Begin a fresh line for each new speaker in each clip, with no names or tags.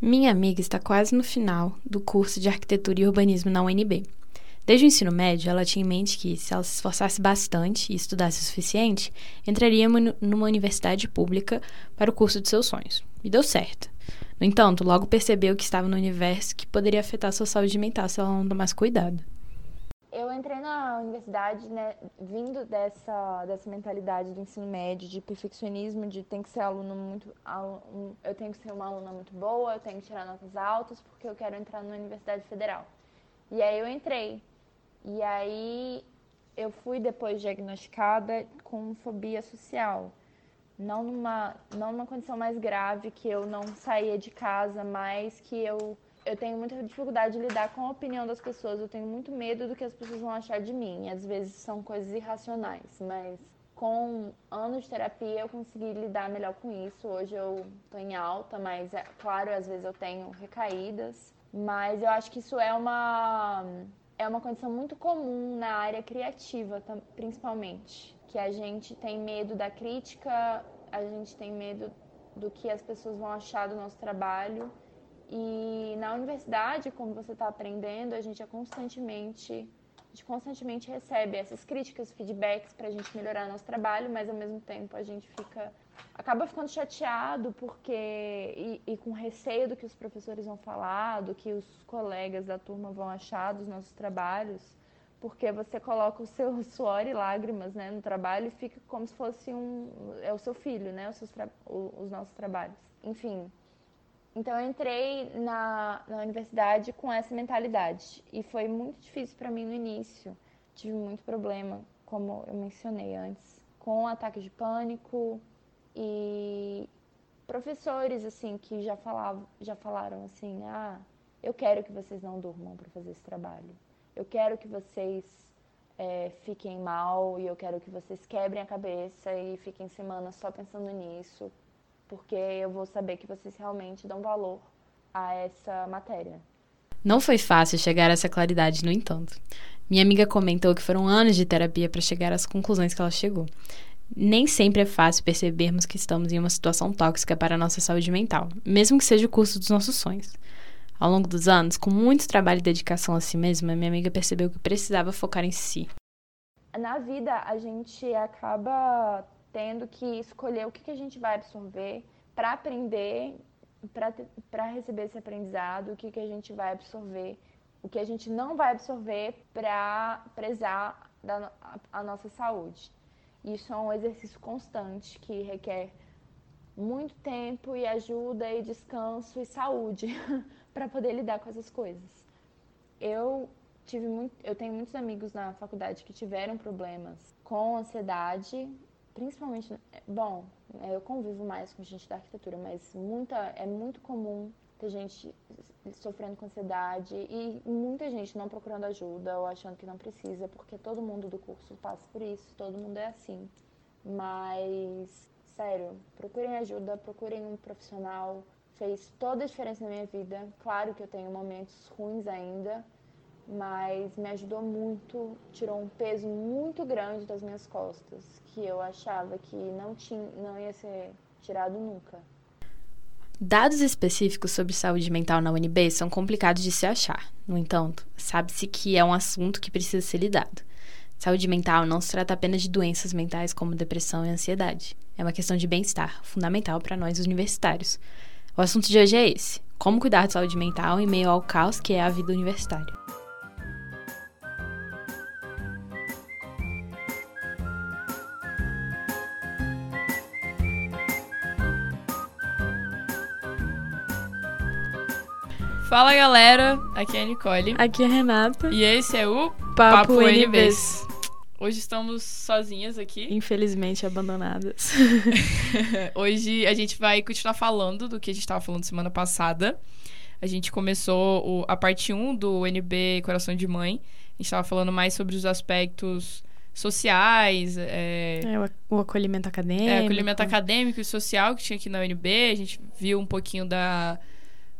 Minha amiga está quase no final do curso de Arquitetura e Urbanismo na UNB. Desde o ensino médio, ela tinha em mente que, se ela se esforçasse bastante e estudasse o suficiente, entraria numa universidade pública para o curso de seus sonhos. E deu certo. No entanto, logo percebeu que estava no universo que poderia afetar sua saúde mental se ela não tomasse cuidado.
Eu entrei na universidade, né, vindo dessa, dessa mentalidade do ensino médio, de perfeccionismo, de tem que ser aluno muito. Eu tenho que ser uma aluna muito boa, eu tenho que tirar notas altas, porque eu quero entrar na Universidade Federal. E aí eu entrei. E aí eu fui depois diagnosticada com fobia social. Não numa, não numa condição mais grave, que eu não saía de casa, mas que eu eu tenho muita dificuldade de lidar com a opinião das pessoas. Eu tenho muito medo do que as pessoas vão achar de mim. Às vezes são coisas irracionais, mas com anos de terapia eu consegui lidar melhor com isso. Hoje eu tô em alta, mas é claro, às vezes eu tenho recaídas, mas eu acho que isso é uma é uma condição muito comum na área criativa, principalmente, que a gente tem medo da crítica, a gente tem medo do que as pessoas vão achar do nosso trabalho e na universidade, como você está aprendendo, a gente é constantemente, a gente constantemente recebe essas críticas, feedbacks para a gente melhorar nosso trabalho, mas ao mesmo tempo a gente fica acaba ficando chateado porque e, e, com receio do que os professores vão falar, do que os colegas da turma vão achar dos nossos trabalhos, porque você coloca o seu suor e lágrimas né, no trabalho e fica como se fosse um é o seu filho, né, os, seus os nossos trabalhos. Enfim, então eu entrei na, na universidade com essa mentalidade e foi muito difícil para mim no início. Tive muito problema, como eu mencionei antes, com ataques de pânico e professores assim que já falavam, já falaram assim: "Ah, eu quero que vocês não durmam para fazer esse trabalho. Eu quero que vocês é, fiquem mal e eu quero que vocês quebrem a cabeça e fiquem semanas só pensando nisso, porque eu vou saber que vocês realmente dão valor a essa matéria.
Não foi fácil chegar a essa claridade, no entanto. Minha amiga comentou que foram anos de terapia para chegar às conclusões que ela chegou. Nem sempre é fácil percebermos que estamos em uma situação tóxica para a nossa saúde mental, mesmo que seja o curso dos nossos sonhos. Ao longo dos anos, com muito trabalho e dedicação a si mesma, minha amiga percebeu que precisava focar em si.
Na vida, a gente acaba tendo que escolher o que, que a gente vai absorver para aprender, para receber esse aprendizado, o que, que a gente vai absorver, o que a gente não vai absorver para prezar da, a, a nossa saúde. Isso é um exercício constante que requer muito tempo e ajuda e descanso e saúde para poder lidar com essas coisas. Eu tive muito, eu tenho muitos amigos na faculdade que tiveram problemas com ansiedade principalmente, bom, é, eu convivo mais com gente da arquitetura, mas muita, é muito comum ter gente sofrendo com ansiedade e muita gente não procurando ajuda ou achando que não precisa, porque todo mundo do curso passa por isso, todo mundo é assim. Mas, sério, procurem ajuda, procurem um profissional. Fez toda a diferença na minha vida. Claro que eu tenho momentos ruins ainda, mas me ajudou muito, tirou um peso muito grande das minhas costas, que eu achava que não, tinha, não ia ser tirado nunca.
Dados específicos sobre saúde mental na UNB são complicados de se achar. No entanto, sabe-se que é um assunto que precisa ser lidado. Saúde mental não se trata apenas de doenças mentais como depressão e ansiedade. É uma questão de bem-estar, fundamental para nós universitários. O assunto de hoje é esse: como cuidar de saúde mental em meio ao caos que é a vida universitária.
Fala galera, aqui é a Nicole.
Aqui é a Renata.
E esse é o
Papo, Papo NBs.
Hoje estamos sozinhas aqui.
Infelizmente abandonadas.
Hoje a gente vai continuar falando do que a gente estava falando semana passada. A gente começou o, a parte 1 do NB Coração de Mãe. A gente estava falando mais sobre os aspectos sociais. É,
é, o acolhimento acadêmico.
É, acolhimento acadêmico e social que tinha aqui na UNB. A gente viu um pouquinho da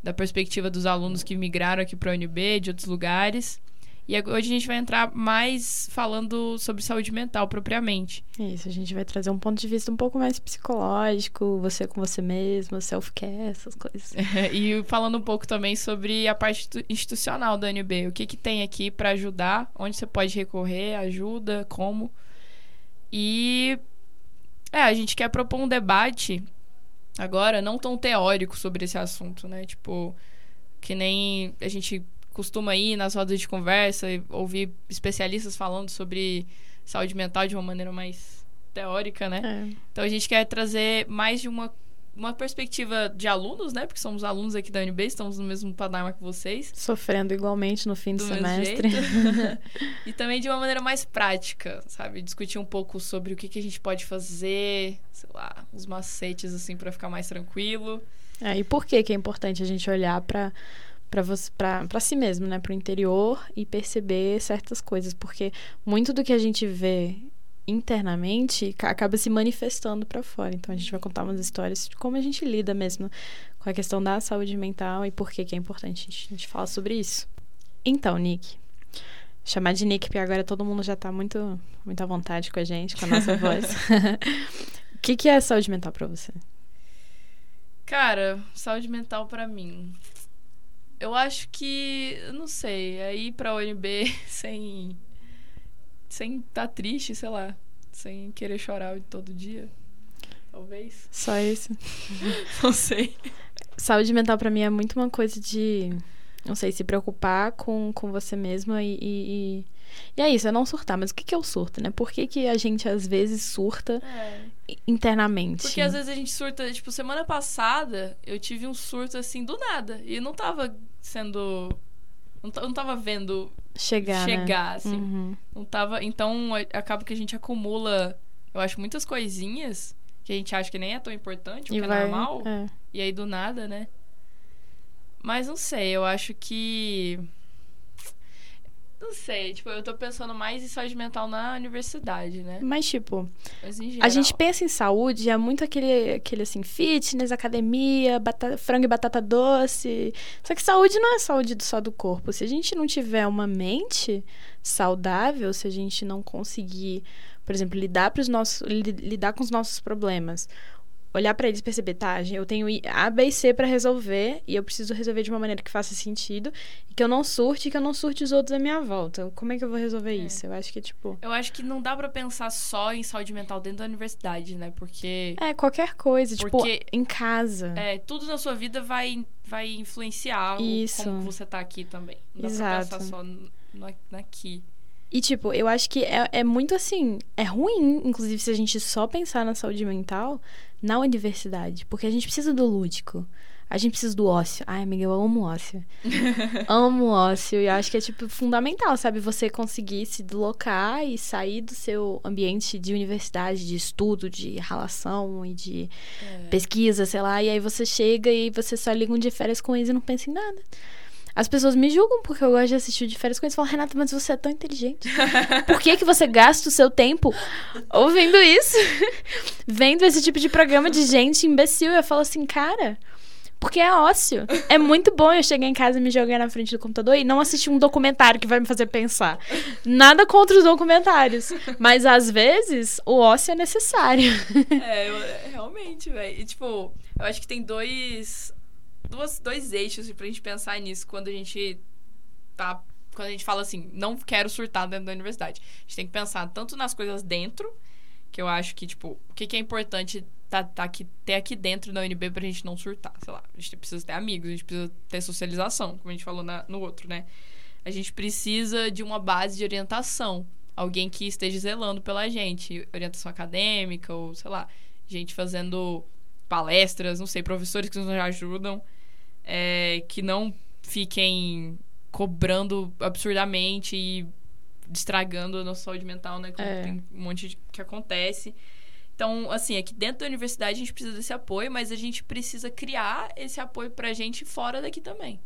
da perspectiva dos alunos que migraram aqui para a UNB, de outros lugares. E hoje a gente vai entrar mais falando sobre saúde mental propriamente.
Isso, a gente vai trazer um ponto de vista um pouco mais psicológico, você com você mesmo, self-care, essas coisas.
e falando um pouco também sobre a parte institucional da UNB. O que, que tem aqui para ajudar, onde você pode recorrer, ajuda, como. E é, a gente quer propor um debate agora não tão teórico sobre esse assunto, né? Tipo, que nem a gente costuma ir nas rodas de conversa e ouvir especialistas falando sobre saúde mental de uma maneira mais teórica, né? É. Então a gente quer trazer mais de uma uma perspectiva de alunos, né? Porque somos alunos aqui da UNB, estamos no mesmo patamar que vocês.
Sofrendo igualmente no fim do, do semestre.
e também de uma maneira mais prática, sabe? Discutir um pouco sobre o que, que a gente pode fazer, sei lá, os macetes, assim, para ficar mais tranquilo.
É, e por que que é importante a gente olhar para para si mesmo, né, para o interior e perceber certas coisas, porque muito do que a gente vê internamente acaba se manifestando para fora. Então a gente vai contar umas histórias de como a gente lida mesmo com a questão da saúde mental e por que, que é importante a gente, falar sobre isso. Então, Nick, chamar de Nick porque agora todo mundo já tá muito muito à vontade com a gente, com a nossa voz. o que que é saúde mental para você?
Cara, saúde mental para mim. Eu acho que, não sei, é ir pra UNB sem sem estar tá triste, sei lá, sem querer chorar todo dia. Talvez.
Só isso.
não sei.
Saúde mental para mim é muito uma coisa de, não sei, se preocupar com, com você mesma e, e, e é isso, é não surtar. Mas o que, que é o surto, né? Por que, que a gente às vezes surta é. internamente?
Porque às vezes a gente surta. Tipo, semana passada eu tive um surto assim do nada. E não tava sendo. Não, não tava vendo
chegar,
chegar
né?
assim. Uhum. Não tava. Então acaba que a gente acumula, eu acho, muitas coisinhas que a gente acha que nem é tão importante, porque é vai, é normal. É. E aí do nada, né? Mas não sei, eu acho que. Não sei, tipo, eu tô pensando mais em saúde mental na universidade, né?
Mas, tipo, Mas a gente pensa em saúde, é muito aquele, aquele assim, fitness, academia, batata, frango e batata doce. Só que saúde não é saúde só do corpo. Se a gente não tiver uma mente saudável, se a gente não conseguir, por exemplo, lidar, pros nossos, lidar com os nossos problemas, olhar para eles e perceber, tá, eu tenho A, B e C para resolver e eu preciso resolver de uma maneira que faça sentido e que eu não surte e que eu não surte os outros à minha volta. Como é que eu vou resolver é. isso? Eu acho que, tipo...
Eu acho que não dá para pensar só em saúde mental dentro da universidade, né? Porque...
É, qualquer coisa. Tipo, Porque, tipo, em casa.
É, tudo na sua vida vai, vai influenciar isso. como você tá aqui também. Não dá Exato. pra pensar só no, aqui.
E, tipo, eu acho que é, é muito assim. É ruim, inclusive, se a gente só pensar na saúde mental na universidade. Porque a gente precisa do lúdico. A gente precisa do ócio. Ai, amiga, eu amo ócio. amo ócio. E acho que é, tipo, fundamental, sabe? Você conseguir se deslocar e sair do seu ambiente de universidade, de estudo, de relação e de é. pesquisa, sei lá. E aí você chega e você só liga um de férias com eles e não pensa em nada. As pessoas me julgam porque eu gosto de assistir com eles. Falam, Renata, mas você é tão inteligente. Por que, que você gasta o seu tempo ouvindo isso? Vendo esse tipo de programa de gente imbecil. Eu falo assim, cara, porque é ócio. É muito bom eu chegar em casa e me jogar na frente do computador e não assistir um documentário que vai me fazer pensar. Nada contra os documentários. Mas às vezes o ócio é necessário.
É, eu, realmente, velho. E tipo, eu acho que tem dois duas, dois eixos pra gente pensar nisso quando a gente tá. Quando a gente fala assim, não quero surtar dentro da universidade. A gente tem que pensar tanto nas coisas dentro, que eu acho que, tipo, o que, que é importante tá, tá aqui, ter aqui dentro da UNB pra gente não surtar. Sei lá, a gente precisa ter amigos, a gente precisa ter socialização, como a gente falou na, no outro, né? A gente precisa de uma base de orientação. Alguém que esteja zelando pela gente. Orientação acadêmica, ou sei lá, gente fazendo palestras, não sei, professores que nos ajudam é, que não fiquem cobrando absurdamente e estragando a nossa saúde mental, né? Como é. tem um monte de que acontece. Então, assim, aqui dentro da universidade a gente precisa desse apoio, mas a gente precisa criar esse apoio pra gente fora daqui também.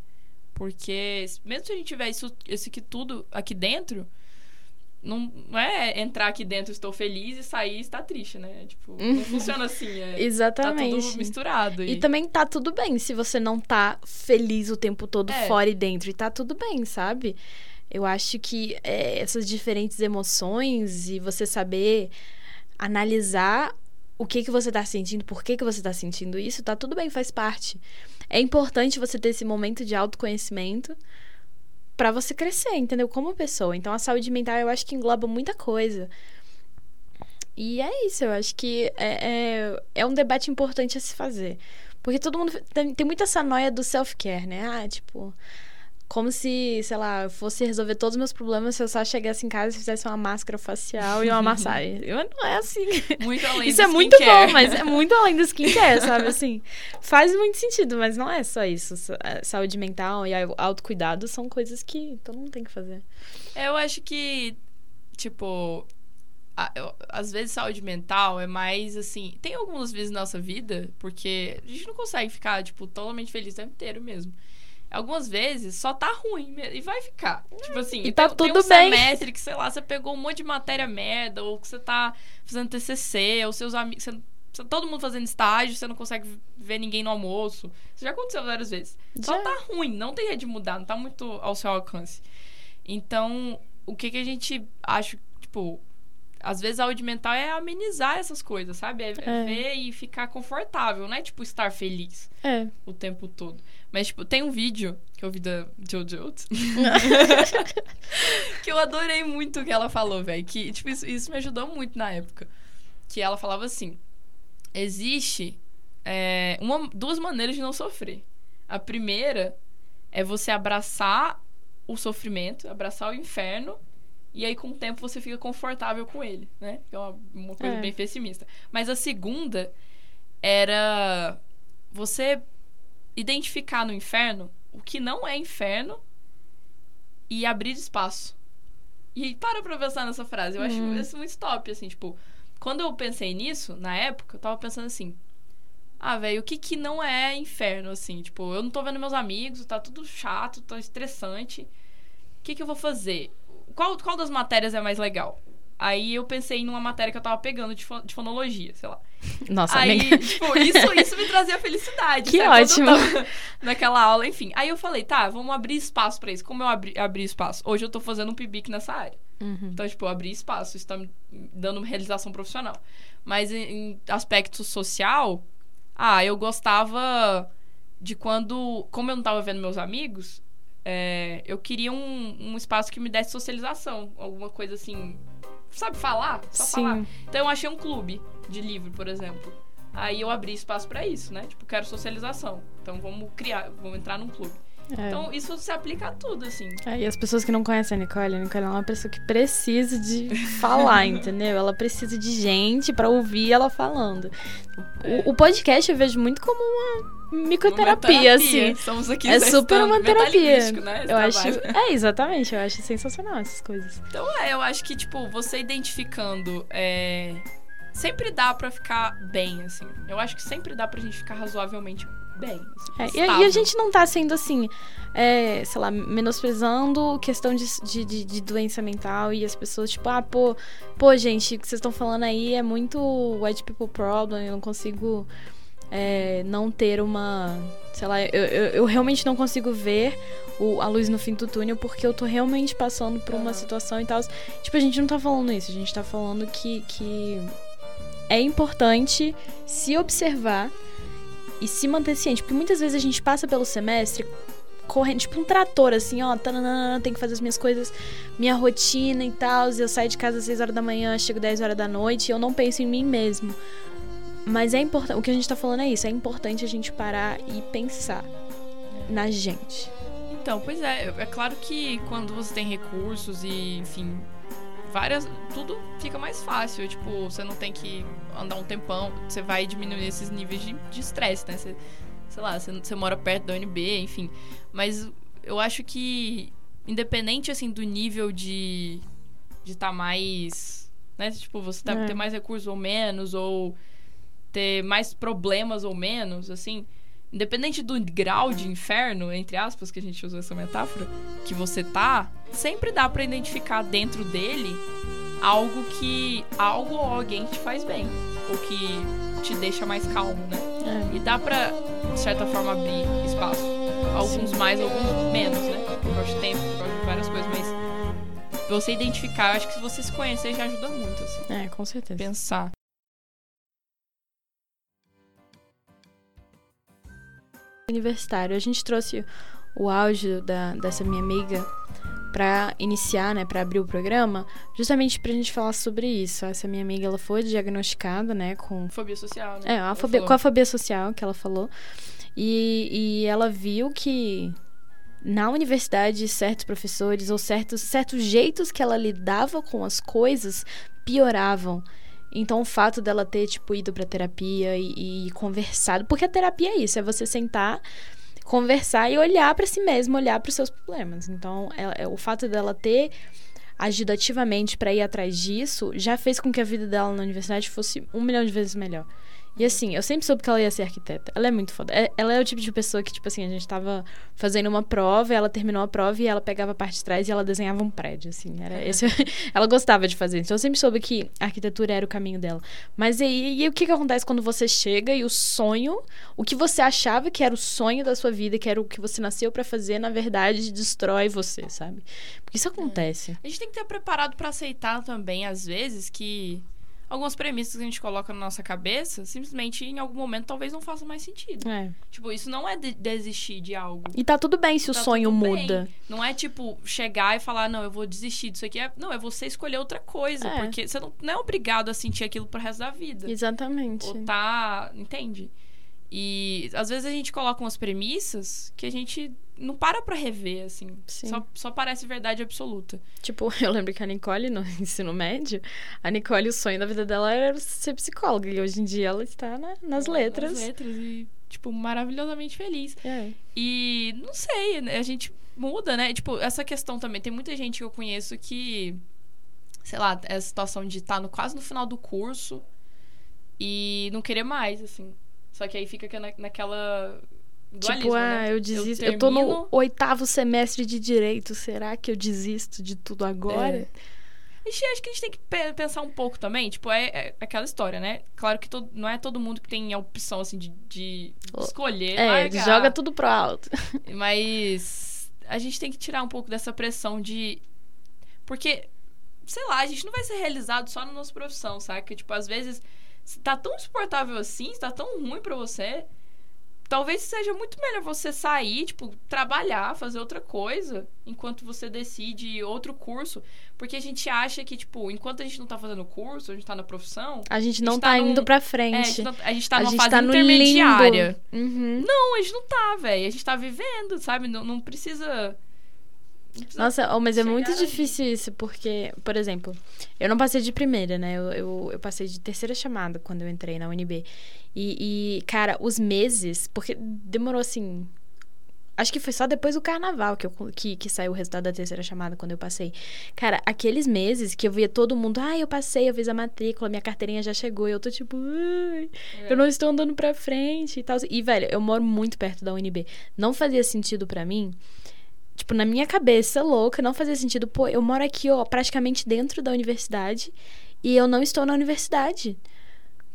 Porque mesmo se a gente tiver isso, isso aqui tudo aqui dentro, não, não é entrar aqui dentro, estou feliz e sair está triste, né? Tipo, não uhum. funciona assim. É,
Exatamente.
Tá tudo misturado.
E... e... também tá tudo bem se você não tá feliz o tempo todo é. fora e dentro. E tá tudo bem, sabe? Eu acho que é, essas diferentes emoções e você saber analisar o que que você tá sentindo, por que que você tá sentindo isso, tá tudo bem, faz parte. É importante você ter esse momento de autoconhecimento para você crescer, entendeu? Como pessoa. Então a saúde mental eu acho que engloba muita coisa. E é isso, eu acho que é, é, é um debate importante a se fazer. Porque todo mundo tem, tem muita essa noia do self-care, né? Ah, tipo, como se, sei lá, eu fosse resolver todos os meus problemas se eu só chegasse em casa e fizesse uma máscara facial e uma massagem. Não é assim.
Muito além
Isso é muito bom, mas é muito além do skincare, sabe? Assim, faz muito sentido, mas não é só isso. É, Saúde mental e au- autocuidado são coisas que todo mundo tem que fazer.
Eu acho que, tipo, eu- às vezes saúde mental é mais assim. Tem algumas vezes na nossa vida, porque a gente não consegue ficar, tipo, totalmente feliz o tempo inteiro mesmo. Algumas vezes só tá ruim e vai ficar. Tipo assim,
E tá
tem, tem
tudo
um
bem.
semestre que, sei lá, você pegou um monte de matéria merda, ou que você tá fazendo TCC, ou seus amigos. Você, você- todo mundo fazendo estágio, você não consegue ver ninguém no almoço. Isso já aconteceu várias vezes. Só
Já.
tá ruim, não tem jeito de mudar, não tá muito ao seu alcance. Então, o que que a gente acha, tipo, às vezes a saúde mental é amenizar essas coisas, sabe? É, é
É.
ver e ficar confortável, não é tipo estar feliz
É.
o tempo todo. Mas, tipo, tem um vídeo que eu vi da Jojo que eu adorei muito o que ela falou, velho. Que, tipo, isso, isso me ajudou muito na época. Que ela falava assim: existe é, uma, duas maneiras de não sofrer. A primeira é você abraçar o sofrimento, abraçar o inferno, e aí com o tempo você fica confortável com ele, né? Que é uma, uma coisa
É.
bem pessimista. Mas a segunda era você identificar no inferno o que não é inferno e abrir espaço. E para pra pensar nessa frase. Eu acho
Uhum.
isso muito top, assim, tipo... Quando eu pensei nisso, na época, eu tava pensando assim... Ah, velho, o que que não é inferno, assim? Tipo, eu não tô vendo meus amigos, tá tudo chato, tá estressante. O que que eu vou fazer? Qual, qual das matérias é mais legal? Aí eu pensei numa matéria que eu tava pegando de, fo- de fonologia, sei lá.
Nossa,
Aí,
amiga.
tipo, isso, isso me trazia felicidade.
Que
sabe?
Ótimo.
naquela aula, enfim. Aí eu falei, tá, vamos abrir espaço pra isso. Como eu abri, abri espaço? Hoje eu tô fazendo um PIBIC nessa área.
Uhum.
Então, tipo, eu abri espaço. Isso tá me dando realização profissional. Mas em, em aspecto social, ah, eu gostava de quando... Como eu não tava vendo meus amigos, é, eu queria um, um espaço que me desse socialização. Alguma coisa assim... Sabe falar? Só falar.
Sim.
Então eu achei um clube de livro, por exemplo. Aí eu abri espaço pra isso, né? Tipo, quero socialização. Então vamos criar, vamos entrar num clube.
É.
Então isso se aplica a tudo, assim.
É, e as pessoas que não conhecem a Nicole, a Nicole é uma pessoa que precisa de falar, entendeu? Ela precisa de gente pra ouvir ela falando. O, o podcast eu vejo muito como uma microterapia, assim.
Estamos aqui
É super uma terapia.
Né,
Eu acho. É, exatamente. Eu acho sensacional essas coisas.
Então é, eu acho que, tipo, você identificando. é, Sempre dá pra ficar bem, assim. Eu acho que sempre dá pra gente ficar razoavelmente bem. assim,
É, e, a gente não tá sendo assim, é, sei lá, menosprezando questão de, de, de- doença mental e as pessoas, tipo, ah, pô, pô, gente, o que vocês estão falando aí é muito white people problem, eu não consigo é, não ter uma. Sei lá, eu, eu, eu realmente não consigo ver o- a luz no fim do túnel porque eu tô realmente passando por uma situação e tal. Tipo, a gente não tá falando isso, a gente tá falando que, que é importante se observar e se manter ciente. Porque muitas vezes a gente passa pelo semestre correndo, tipo um trator, assim, ó, tananana, tem que fazer as minhas coisas, minha rotina e tal. Eu saio de casa às 6 horas da manhã, chego 10 horas da noite e eu não penso em mim mesmo. Mas é importante, o que a gente tá falando é isso, é importante a gente parar e pensar na gente.
Então, pois é, é claro que quando você tem recursos e, enfim, várias. Tudo fica mais fácil. Tipo, você não tem que andar um tempão, você vai diminuir esses níveis de estresse, né? Você, sei lá, você, você mora perto da UNB, enfim. Mas eu acho que, independente, assim, do nível de de estar mais. Né? Tipo, você tá,
É.
ter mais recursos ou menos, ou ter mais problemas ou menos, assim. Independente do grau de inferno, entre aspas, que a gente usou essa metáfora, que você tá, sempre dá pra identificar dentro dele algo que. algo ou alguém te faz bem. Ou que te deixa mais calmo, né?
É.
E dá pra, de certa forma, abrir espaço. Alguns mais, alguns menos, né? Por causa de tempo, por causa de várias coisas, mas você identificar, acho que se você se conhecer já ajuda muito, assim.
É, com certeza.
Pensar.
Universitário. A gente trouxe o áudio da, dessa minha amiga para iniciar, né, para abrir o programa, justamente pra gente falar sobre isso. Essa minha amiga, ela foi diagnosticada, né, com
Fobia social, né?
É, a fobia, com a fobia social que ela falou. E, e ela viu que na universidade certos professores ou certos, certos jeitos que ela lidava com as coisas pioravam. Então o fato dela ter, tipo, ido pra terapia e, e conversado. Porque a terapia é isso, é você sentar, conversar e olhar pra si mesmo, olhar pros seus problemas. Então, é, é- o fato dela ter agido ativamente pra ir atrás disso já fez com que a vida dela na universidade fosse um milhão de vezes melhor. E assim, eu sempre soube que ela ia ser arquiteta. Ela é muito foda. É- Ela é o tipo de pessoa que, tipo assim, a gente tava fazendo uma prova, ela terminou a prova e ela pegava a parte de trás e ela desenhava um prédio, assim. Era esse... ela gostava de fazer. Então eu sempre soube que a arquitetura era o caminho dela. Mas aí, e o que que acontece quando você chega e o sonho, o que você achava que era o sonho da sua vida, que era o que você nasceu pra fazer, na verdade, destrói você, sabe? Porque isso acontece.
A gente tem que estar preparado pra aceitar também, às vezes, que algumas premissas que a gente coloca na nossa cabeça, simplesmente em algum momento talvez não façam mais sentido.
É.
Tipo, isso não é de- desistir de algo.
E tá tudo bem se o
Tá
sonho
tudo bem.
muda.
Não é tipo chegar e falar, não, eu vou desistir disso aqui. É- não, é você escolher outra coisa.
É.
Porque você não, não é obrigado a sentir aquilo pro resto da vida.
Exatamente.
Ou tá. Entende? E às vezes a gente coloca umas premissas que a gente não para pra rever, assim.
Sim.
Só, só parece verdade absoluta.
Tipo, eu lembro que a Nicole, no ensino médio, a Nicole, o sonho da vida dela era ser psicóloga. E hoje em dia ela está na- nas letras.
Nas letras e, tipo, maravilhosamente feliz.
É.
E não sei, né, a gente muda, né? Tipo, essa questão também. Tem muita gente que eu conheço que, sei lá, é a situação de estar no, quase no final do curso e não querer mais, assim. Só que aí fica na, naquela. Dualismo,
tipo, ah,
né?
eu desisto. Eu, tô no
termino-
oitavo semestre de direito. Será que eu desisto de tudo agora?
É. A gente, acho que a gente tem que pe- pensar um pouco também. Tipo, é, é aquela história, né? Claro que todo- não é todo mundo que tem a opção, assim, de, de escolher.
É,
largar.
joga tudo pro alto.
Mas a gente tem que tirar um pouco dessa pressão de. Porque, sei lá, a gente não vai ser realizado só na nossa profissão, saca? Tipo, às vezes, se tá tão insuportável assim, se tá tão ruim pra você, talvez seja muito melhor você sair, tipo, trabalhar, fazer outra coisa, enquanto você decide outro curso. Porque a gente acha que, tipo, enquanto a gente não tá fazendo curso, a gente tá na profissão.
A gente não
A gente
tá,
tá num-
indo pra
É, a,
frente.
gente não- a gente tá
a
numa
gente
fase
tá no
intermediária.
Uhum.
Não, a gente não tá, velho. A gente tá vivendo, sabe? Não, não precisa.
Nossa, oh, mas é muito
ali.
difícil isso, porque, por exemplo, eu não passei de primeira, né? Eu, eu, eu passei de terceira chamada quando eu entrei na UNB. E, e, cara, os meses, porque demorou assim. Acho que foi só depois do carnaval que, eu, que, que saiu o resultado da terceira chamada, quando eu passei. Cara, aqueles meses que eu via todo mundo, ah, eu passei, eu fiz a matrícula, minha carteirinha já chegou, e eu tô tipo,
É.
eu não estou andando pra frente e tal. E, velho, eu moro muito perto da UNB. Não fazia sentido pra mim. Tipo, na minha cabeça louca, não fazia sentido. Pô, eu moro aqui, ó, praticamente dentro da universidade e eu não estou na universidade.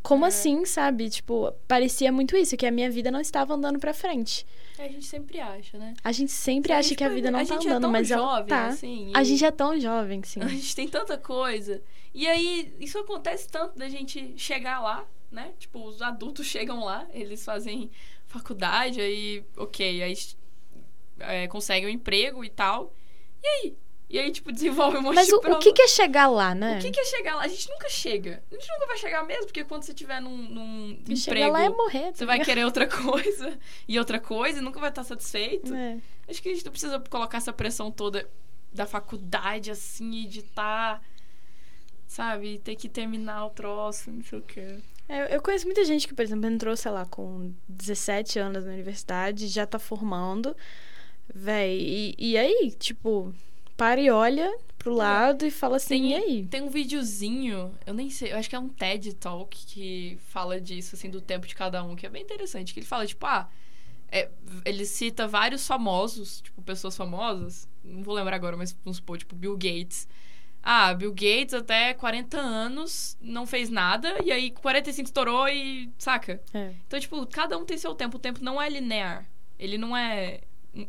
Como
É.
assim, sabe? Tipo, parecia muito isso, que a minha vida não estava andando pra frente.
A gente sempre acha, né?
A gente sempre
A
acha
gente
que a vida não
a
tá
gente é
andando,
tão
mas ela
jovem,
tá.
assim,
A gente é tão jovem, sim.
A gente tem tanta coisa. E aí, isso acontece tanto da gente chegar lá, né? Tipo, os adultos chegam lá, eles fazem faculdade, aí, ok, aí é, conseguem um emprego e tal. E aí? E aí, tipo, desenvolve um monte
Mas
de
o, o que, que é chegar lá, né?
O que, que é chegar lá? A gente nunca chega. A gente nunca vai chegar mesmo, porque quando você estiver num, num
chegar
emprego,
lá é morrer. tá
você vai querer outra coisa e outra coisa e nunca vai estar satisfeito.
É.
Acho que a gente não precisa colocar essa pressão toda da faculdade, assim, e de estar, sabe, ter que terminar o troço, não sei o quê.
É, eu conheço muita gente que, por exemplo, entrou, sei lá, com 17 anos na universidade, já tá formando, véi, e, e aí, tipo, para e olha pro lado e fala assim,
Tem-
e aí?
Tem um videozinho, eu nem sei, eu acho que é um TED Talk que fala disso, assim, do tempo de cada um, que é bem interessante. Que ele fala, tipo, ah, é, ele cita vários famosos, tipo, pessoas famosas, não vou lembrar agora, mas vamos supor, tipo, Bill Gates. Ah, Bill Gates até 40 anos não fez nada, e aí 45 estourou e. saca?
É.
Então, tipo, cada um tem seu tempo. O tempo não é linear. Ele não é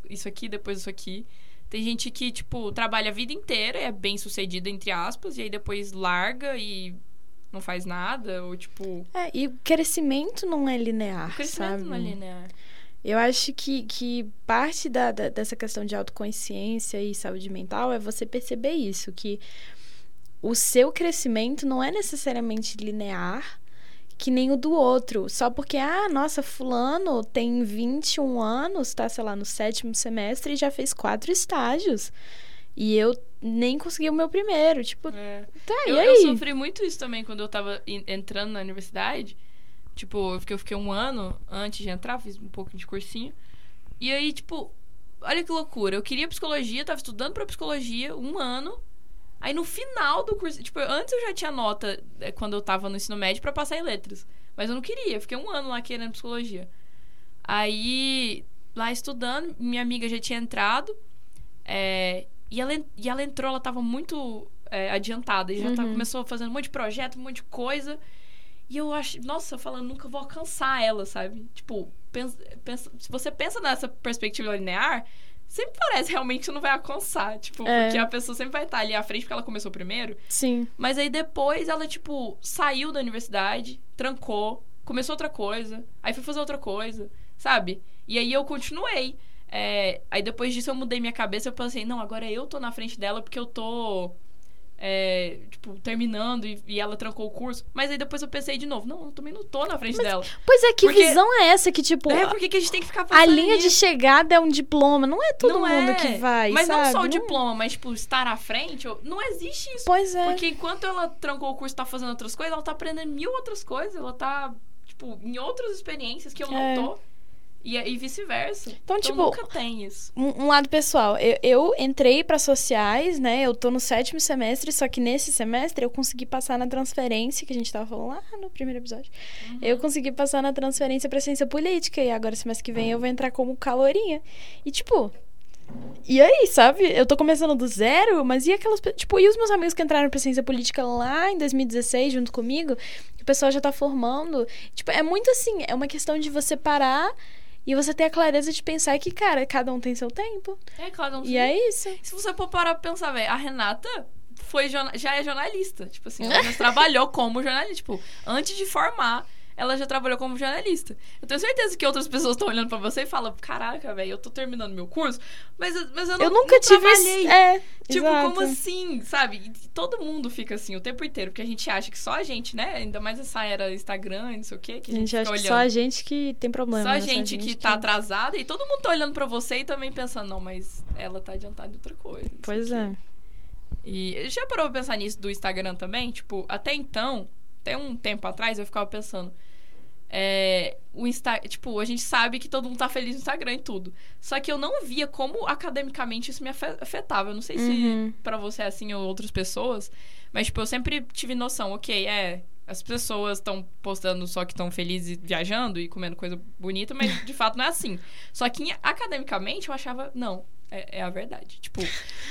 isso aqui, depois isso aqui. Tem gente que, tipo, trabalha a vida inteira, é bem sucedida, entre aspas, e aí depois larga e não faz nada, ou tipo.
É, e o crescimento não é linear.
O crescimento
sabe?
não é linear.
Eu acho que, que parte da, da- dessa questão de autoconsciência e saúde mental é você perceber isso, que o seu crescimento não é necessariamente linear que nem o do outro. Só porque, ah, nossa, fulano tem 21 anos, tá, sei lá, no sétimo semestre e já fez quatro estágios. E eu nem consegui o meu primeiro. Tipo,
É.
tá, e
Eu,
aí?
eu sofri muito isso também quando eu tava entrando na universidade. Tipo, eu fiquei um ano antes de entrar, fiz um pouco de cursinho. E aí, tipo, olha que loucura. Eu queria psicologia, tava estudando pra psicologia um ano. Aí no final do curso, tipo, antes eu já tinha nota é, quando eu tava no ensino médio pra passar em letras. Mas eu não queria, fiquei um ano lá querendo psicologia. Aí, lá estudando, minha amiga já tinha entrado. é, e, ela, e ela entrou, ela tava muito é, adiantada. E já tava-
Uhum.
começou fazendo um monte de projeto, um monte de coisa. E eu acho, nossa, falando, nunca vou alcançar ela, sabe? Tipo, pensa, pensa- se você pensa nessa perspectiva linear, sempre parece realmente não vai alcançar. Tipo,
É.
porque a pessoa sempre vai estar ali à frente porque ela começou primeiro.
Sim.
Mas aí depois ela, tipo, saiu da universidade, trancou, começou outra coisa, aí foi fazer outra coisa, sabe? E aí eu continuei. É, aí depois disso eu mudei minha cabeça, eu pensei, não, agora eu tô na frente dela porque eu tô. É, tipo, terminando e, e ela trancou o curso. Mas aí depois eu pensei de novo, não, eu também não tô na frente
Mas
dela.
Pois é, que
Porque-
visão é essa que, tipo,
É, por que a gente tem que ficar
a linha de
nisso?
chegada é um diploma, não é todo
Não
mundo
é.
que vai,
Mas
sabe?
não só o diploma, mas, tipo, estar à frente, não existe isso.
Pois é.
Porque enquanto ela trancou o curso e tá fazendo outras coisas, ela tá aprendendo mil outras coisas. Ela tá, tipo, em outras experiências que eu
É.
não tô. E, e vice-versa.
Então, tipo,
nunca tem isso.
Um, um lado pessoal, eu, eu entrei para sociais, né? Eu tô no sétimo semestre, só que nesse semestre eu consegui passar na transferência, que a gente tava falando lá no primeiro episódio.
Uhum.
Eu consegui passar na transferência pra ciência política, e agora, semestre que vem, eu vou entrar como calorinha. E, tipo. E aí, sabe? Eu tô começando do zero, mas e aquelas. Tipo, e os meus amigos que entraram pra ciência política lá em 2016, junto comigo, que o pessoal já tá formando. Tipo, é muito assim, é uma questão de você parar e você ter a clareza de pensar que, cara, cada um tem seu tempo.
É, claro, não
E é isso.
Se você for parar pra pensar, velho, a Renata foi já é jornalista. Tipo assim, ela já trabalhou como jornalista. Tipo, antes de formar, ela já trabalhou como jornalista. Eu tenho certeza que outras pessoas estão olhando pra você e falam: Caraca, velho, eu tô terminando meu curso, mas, eu- mas eu, não,
eu nunca
não
tive.
trabalhei.
É,
Tipo,
exato.
como assim, sabe? E todo mundo fica assim o tempo inteiro, porque a gente acha que só a gente, né? Ainda mais essa era Instagram e não sei o quê, que
A gente
fica
acha que
olhando.
só a gente que tem problema.
Só a
né?
gente que tá atrasada e todo mundo tá olhando pra você e também pensando, não, mas ela tá adiantada em outra coisa.
Pois é.
E já parou pra pensar nisso do Instagram também? Tipo, até então, até um tempo atrás, eu ficava pensando. É, o Insta, tipo, a gente sabe que todo mundo tá feliz no Instagram e tudo. Só que eu não via como academicamente isso me afe- afetava. Eu não sei
Uhum.
se pra você é assim ou outras pessoas, mas tipo, eu sempre tive noção, ok, é. As pessoas estão postando só que estão felizes viajando e comendo coisa bonita, mas de fato não é assim. Só que academicamente eu achava, não, é, é a verdade. Tipo,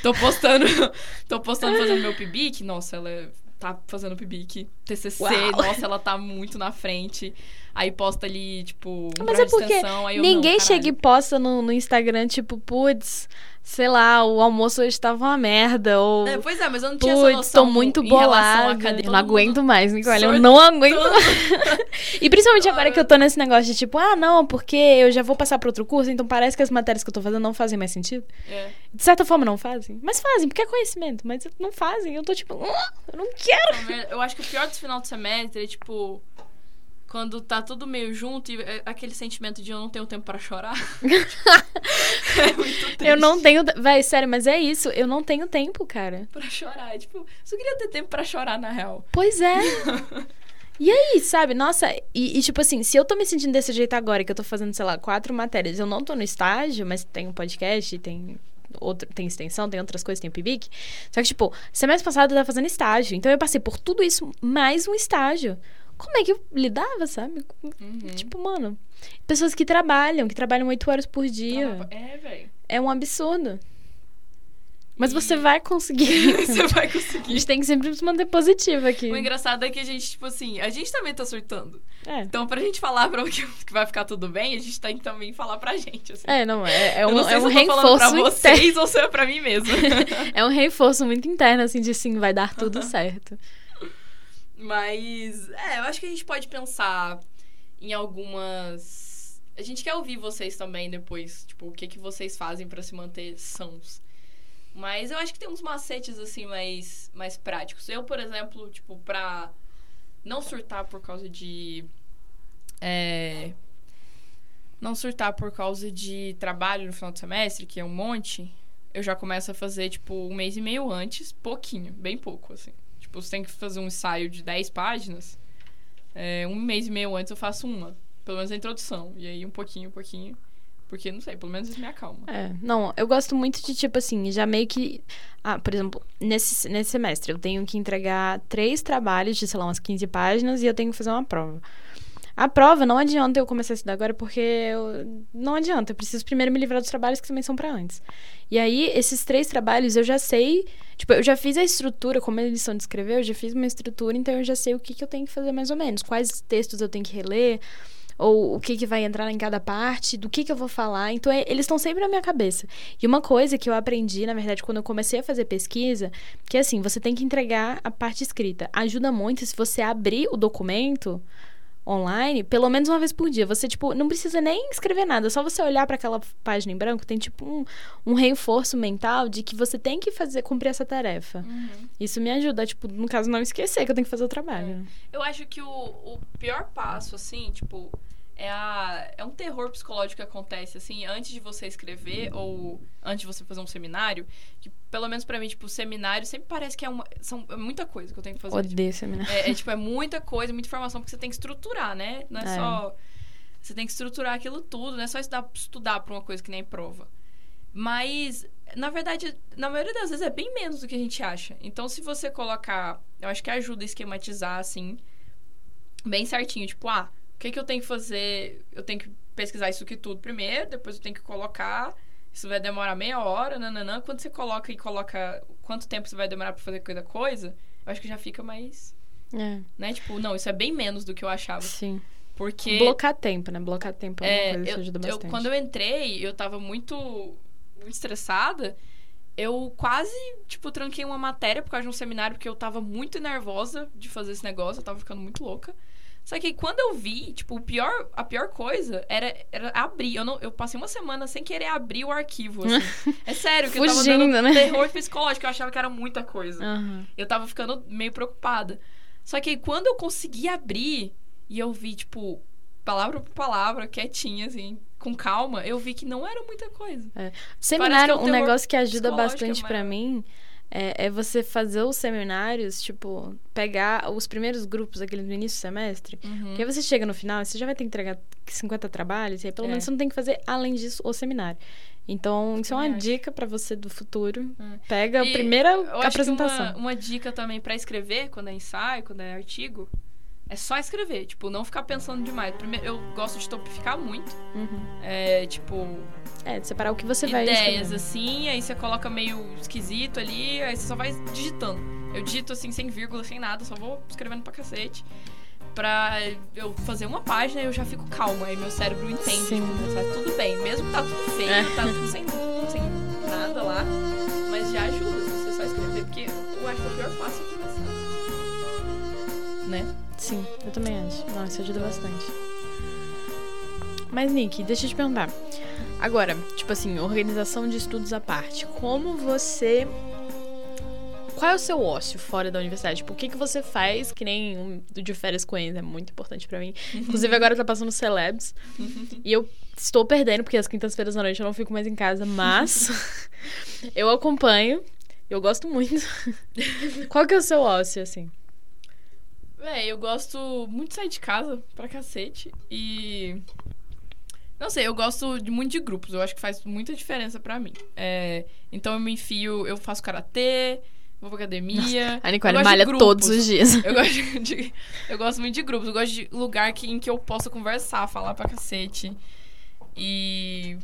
tô postando, tô postando fazendo meu PIBIC, nossa, ela é- tá fazendo PIBIC, TCC,
Uau.
nossa, ela tá muito na frente. Aí posta ali, tipo, um
Mas é porque
extensão,
Ninguém
não,
chega e posta no, no Instagram, tipo, putz, sei lá, o almoço hoje tava uma merda. Ou,
É, pois é, mas eu não tinha essa noção
tô muito bolada. Eu não aguento mais, Nicole. Eu não aguento mais. e principalmente agora que eu tô nesse negócio de tipo, ah, não, porque eu já vou passar pra outro curso, então parece que as matérias que eu tô fazendo não fazem mais sentido.
É.
De certa forma, não fazem. Mas fazem, porque é conhecimento. Mas não fazem. Eu tô tipo, "Ah, eu não quero.
Eu acho que o pior desse final de semestre é, tipo, quando tá tudo meio junto e é aquele sentimento de eu não tenho tempo pra chorar. é muito triste.
Eu não tenho. Véi, sério, mas é isso. Eu não tenho tempo, cara.
Pra chorar. Tipo, só queria ter tempo pra chorar, na real.
Pois é. E aí, sabe? Nossa, e, e, tipo assim, se eu tô me sentindo desse jeito agora, que eu tô fazendo, sei lá, quatro matérias, eu não tô no estágio, mas tem um podcast, tem outro, tem extensão, tem outras coisas, tem o PIBIC. Só que, tipo, semestre passado eu tava fazendo estágio. Então eu passei por tudo isso mais um estágio. Como é que eu lidava, sabe?
Uhum.
Tipo, mano, pessoas que trabalham, que trabalham oito horas por dia.
É, velho.
É um absurdo. Mas
E-
você vai conseguir.
Você vai
A
conseguir.
gente tem que sempre se manter positivo aqui.
O engraçado é que a gente, tipo assim, a gente também tá surtando.
É.
Então, pra gente falar pra que, que vai ficar tudo bem, a gente tem que também falar pra gente, assim.
É, não, é, é
Eu
um,
não sei
é um
se eu tô falando pra vocês ou se é pra mim mesma.
É um reforço muito interno, assim, de sim, vai dar tudo certo.
Mas, é, eu acho que a gente pode pensar em algumas. A gente quer ouvir vocês também depois, tipo, o que, que vocês fazem pra se manter sãos. Mas eu acho que tem uns macetes, assim, mais, mais práticos. Eu, por exemplo, tipo, pra não surtar por causa de. É, não surtar por causa de trabalho no final do semestre, que é um monte, eu já começo a fazer, tipo, um mês e meio antes, pouquinho, bem pouco, assim. Tipo, você tem que fazer um ensaio de 10 páginas. é, um mês e meio antes eu faço uma. Pelo menos a introdução. E aí um pouquinho, um pouquinho. Porque, não sei, pelo menos isso me acalma.
É, não, eu gosto muito de, tipo assim, já meio que. Ah, por exemplo, nesse, nesse semestre eu tenho que entregar três trabalhos de, sei lá, umas 15 páginas e eu tenho que fazer uma prova. A prova não adianta eu começar a estudar agora porque eu, não adianta, eu preciso primeiro me livrar dos trabalhos que também são pra antes. E aí, esses três trabalhos eu já sei, tipo, eu já fiz a estrutura, como eles são de escrever, eu já fiz uma estrutura, então eu já sei o que, que eu tenho que fazer mais ou menos, quais textos eu tenho que reler, ou o que, que vai entrar em cada parte, do que, que eu vou falar. Então, é- eles estão sempre na minha cabeça. E uma coisa que eu aprendi, na verdade, quando eu comecei a fazer pesquisa, que é assim, você tem que entregar a parte escrita. Ajuda muito se você abrir o documento online, pelo menos uma vez por dia. Você, tipo, não precisa nem escrever nada, só você olhar para aquela página em branco, tem, tipo, um, um reforço mental de que você tem que fazer, cumprir essa tarefa. Isso me ajuda, tipo, no caso, não esquecer que eu tenho que fazer o trabalho.
Eu acho que o, o pior passo, assim, tipo, é, a, é um terror psicológico que acontece, assim, antes de você escrever ou antes de você fazer um seminário. Que, pelo menos pra mim, tipo, o seminário sempre parece que é, uma, são, é muita coisa que eu tenho que fazer.
Odeio seminário.
É, é, tipo, é muita coisa, muita informação, porque você tem que estruturar, né? Não é,
É.
só. Você tem que estruturar aquilo tudo, não é só estudar, estudar pra uma coisa que nem prova. Mas, na verdade, na maioria das vezes é bem menos do que a gente acha. Então, se você colocar. Eu acho que ajuda a esquematizar, assim, bem certinho. Tipo, ah, que, que eu tenho que fazer? Eu tenho que pesquisar isso aqui tudo primeiro, depois eu tenho que colocar. Isso vai demorar meia hora, nananã. Quando você coloca e coloca quanto tempo você vai demorar pra fazer cada coisa, eu acho que já fica mais.
É,
Né? Tipo, não, isso é bem menos do que eu achava.
sim.
Porque.
Blocar tempo, né? Blocar tempo é uma
é,
coisa que
eu,
ajuda
eu-
bastante.
quando eu entrei, eu tava muito, muito estressada. Eu quase, tipo, tranquei uma matéria por causa de um seminário, porque eu tava muito nervosa de fazer esse negócio, eu tava ficando muito louca. Só que quando eu vi, tipo, o pior, a pior coisa era, era abrir. Eu, não, eu passei uma semana sem querer abrir o arquivo, assim. É sério, que eu tava
Fugindo,
dando
né?
terror psicológico, eu achava que era muita coisa.
Aham.
Eu tava ficando meio preocupada. Só que quando eu consegui abrir e eu vi, tipo, palavra por palavra, quietinha, assim, com calma, eu vi que não era muita coisa.
Seminário,
que é um
um
terror
negócio que ajuda bastante
é
pra
maior.
mim é, é você fazer os seminários, tipo, pegar os primeiros grupos, aqueles no início do semestre.
Uhum.
Que aí você chega no final você já vai ter que entregar 50 trabalhos, e aí pelo
É.
menos você não tem que fazer, além disso, o seminário. Então, isso é uma
acho.
dica pra você do futuro.
Hum.
Pega a
E
primeira
acho que
apresentação.
uma, uma dica também pra escrever, quando é ensaio, quando é artigo, é só escrever. Tipo, não ficar pensando demais. Primeiro, eu gosto de topificar muito.
Uhum.
É, tipo,
É, de separar o que você vai
ideias assim, aí você coloca meio esquisito ali, aí você só vai digitando. Eu digito assim, sem vírgula, sem nada, só vou escrevendo pra cacete. Pra eu fazer uma página eu já fico calma, aí meu cérebro entende,
Sim.
tipo, tá tudo bem, mesmo que tá tudo feio,
É.
tá tudo sem, sem nada lá, mas já ajuda se você só escrever, porque eu acho que o pior passo é começar. Né?
Sim, eu também acho. Não, isso ajuda bastante. Mas, Nick, deixa eu te perguntar. Agora, tipo assim, organização de estudos à parte. Como você. Qual é o seu ócio fora da universidade? Tipo, o que, que você faz? Que nem um de férias com eles, é muito importante pra mim. Inclusive, agora tá passando Celebs. e eu estou perdendo, porque às quintas-feiras à noite eu não fico mais em casa, mas eu acompanho. Eu gosto muito. Qual que é o seu ócio, assim?
Véi, eu gosto muito de sair de casa pra cacete. E. Não sei, eu gosto de muito de grupos. Eu acho que faz muita diferença pra mim. É, Então eu me enfio, eu faço karatê, vou pra academia.
A
Eu
Nicole malha todos os dias.
Eu gosto, de, eu gosto muito de grupos. Eu gosto de lugar que, em que eu possa conversar, falar pra cacete. E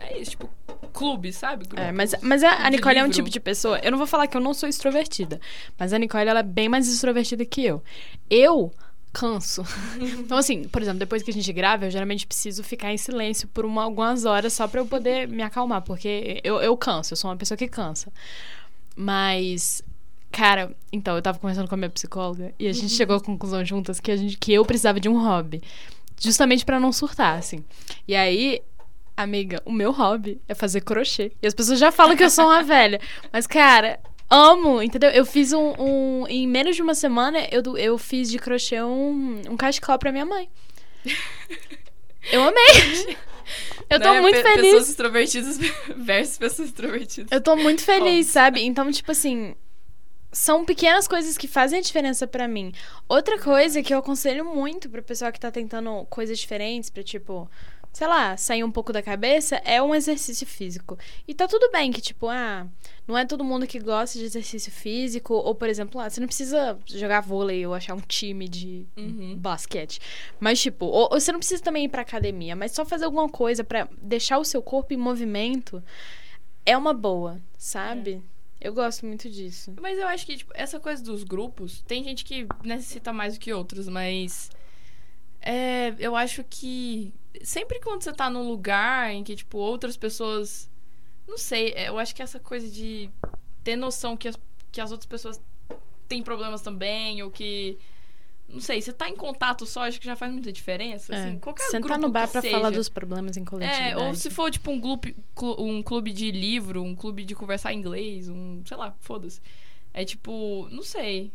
é isso, tipo, clube, sabe?
É, mas, mas a, a Nicole é um
livro.
tipo de pessoa. Eu não vou falar que eu não sou extrovertida, mas a Nicole ela é bem mais extrovertida que eu. Eu canso. Então, assim, por exemplo, depois que a gente grava, eu geralmente preciso ficar em silêncio por uma- algumas horas só pra eu poder me acalmar, porque eu, eu canso, eu sou uma pessoa que cansa. Mas. Cara, então, eu tava conversando com a minha psicóloga e a gente chegou à conclusão juntas que, a gente, que eu precisava de um hobby. Justamente pra não surtar, assim. E aí, amiga, o meu hobby é fazer crochê. E as pessoas já falam que eu sou uma velha. Mas, cara, amo, entendeu? Eu fiz um. um- em menos de uma semana, eu, eu fiz de crochê um, um cachecol pra minha mãe. Eu amei! Eu tô
Né?
muito feliz.
Pessoas extrovertidas versus pessoas extrovertidas.
Eu tô muito feliz, sabe? Então, tipo assim. São pequenas coisas que fazem a diferença pra mim. Outra coisa que eu aconselho muito pro pessoal que tá tentando coisas diferentes, pra tipo, sei lá, sair um pouco da cabeça, é um exercício físico. E tá tudo bem que, tipo, ah, não é todo mundo que gosta de exercício físico, ou, por exemplo, ah, você não precisa jogar vôlei ou achar um time de
Uhum.
basquete. Mas, tipo, ou, ou você não precisa também ir pra academia, mas só fazer alguma coisa pra deixar o seu corpo em movimento é uma boa, sabe? Eu gosto muito disso.
Mas eu acho que, tipo, essa coisa dos grupos, tem gente que necessita mais do que outros, mas. É, eu acho que sempre quando você tá num lugar em que, tipo, outras pessoas. Não sei, é, eu acho que essa coisa de ter noção que as, que as outras pessoas têm problemas também, ou que. Não sei, você tá em contato só, acho que já faz muita diferença.
É,
Assim, qualquer
Sentar no bar
seja.
falar dos problemas em coletividade.
É, ou se for tipo um clube, clu- um clube de livro, um clube de conversar inglês, um, sei lá, foda-se. É tipo, não sei.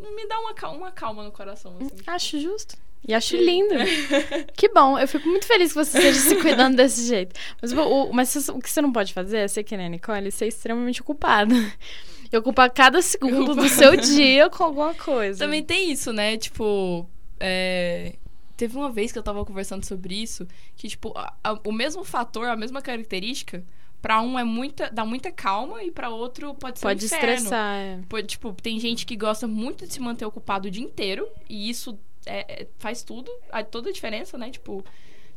Me dá uma, uma calma no coração, assim. tipo.
Acho justo. E acho lindo. que bom. Eu fico muito feliz que você esteja se cuidando desse jeito. Mas, o, mas o que você não pode fazer é ser que nem a Nicole, ser extremamente ocupada. E ocupar cada segundo do seu dia com alguma coisa.
Também tem isso, né? Tipo, é, teve uma vez que eu tava conversando sobre isso, que, tipo, a- a- o mesmo fator, a mesma característica, pra um é muita, dá muita calma e pra outro pode ser
Pode
um
estressar. é.
Pô, Tipo, tem gente que gosta muito de se manter ocupado o dia inteiro. E isso é- é- faz tudo, a- toda a diferença, né? Tipo,